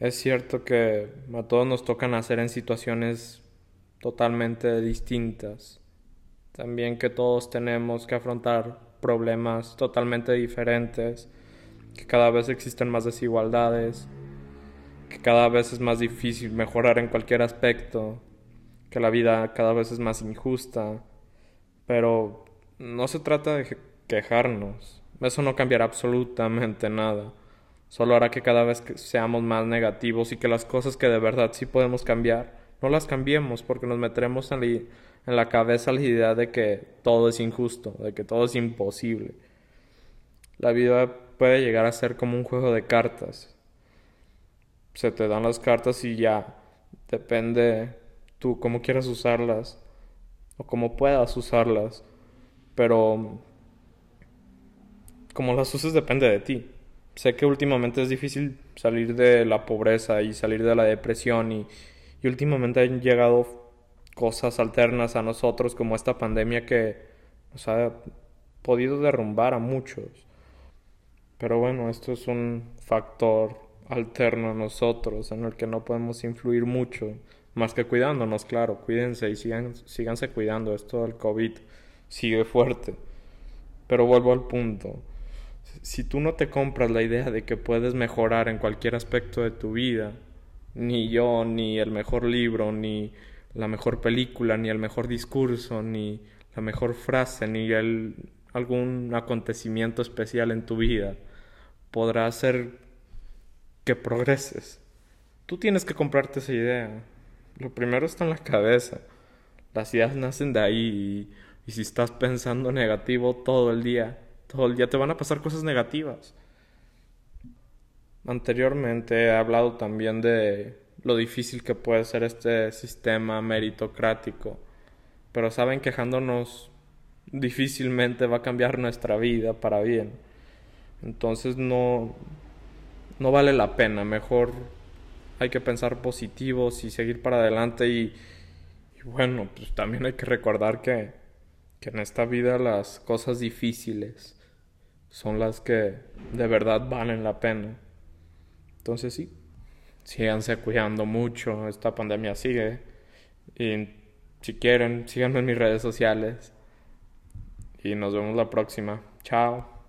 Es cierto que a todos nos toca nacer en situaciones totalmente distintas. También que todos tenemos que afrontar problemas totalmente diferentes, que cada vez existen más desigualdades, que cada vez es más difícil mejorar en cualquier aspecto, que la vida cada vez es más injusta, pero no se trata de quejarnos, eso no cambiará absolutamente nada, solo hará que cada vez seamos más negativos y que las cosas que de verdad sí podemos cambiar, no las cambiemos porque nos meteremos en la, en la cabeza la idea de que todo es injusto, de que todo es imposible. La vida puede llegar a ser como un juego de cartas, se te dan las cartas y ya depende tú cómo quieras usarlas o cómo puedas usarlas, pero como las uses depende de ti. Sé que últimamente es difícil salir de la pobreza y salir de la depresión y, y últimamente han llegado cosas alternas a nosotros como esta pandemia que nos ha podido derrumbar a muchos. Pero bueno, esto es un factor alterno a nosotros, en el que no podemos influir mucho, más que cuidándonos, claro, cuídense y sigan, síganse cuidando, esto del COVID sigue fuerte. Pero vuelvo al punto, si tú no te compras la idea de que puedes mejorar en cualquier aspecto de tu vida, ni yo, ni el mejor libro, ni la mejor película, ni el mejor discurso, ni la mejor frase, ni el, algún acontecimiento especial en tu vida podrá hacer que progreses. Tú tienes que comprarte esa idea. Lo primero está en la cabeza. Las ideas nacen de ahí y, si estás pensando negativo todo el día, todo el día te van a pasar cosas negativas. Anteriormente he hablado también de lo difícil que puede ser este sistema meritocrático, pero saben quejándonos difícilmente va a cambiar nuestra vida para bien. Entonces no no vale la pena. Mejor hay que pensar positivos y seguir para adelante y, bueno, pues también hay que recordar que, que en esta vida las cosas difíciles son las que de verdad valen la pena. Entonces sí, síganse cuidando mucho, esta pandemia sigue y si quieren, síganme en mis redes sociales y nos vemos la próxima. Chao.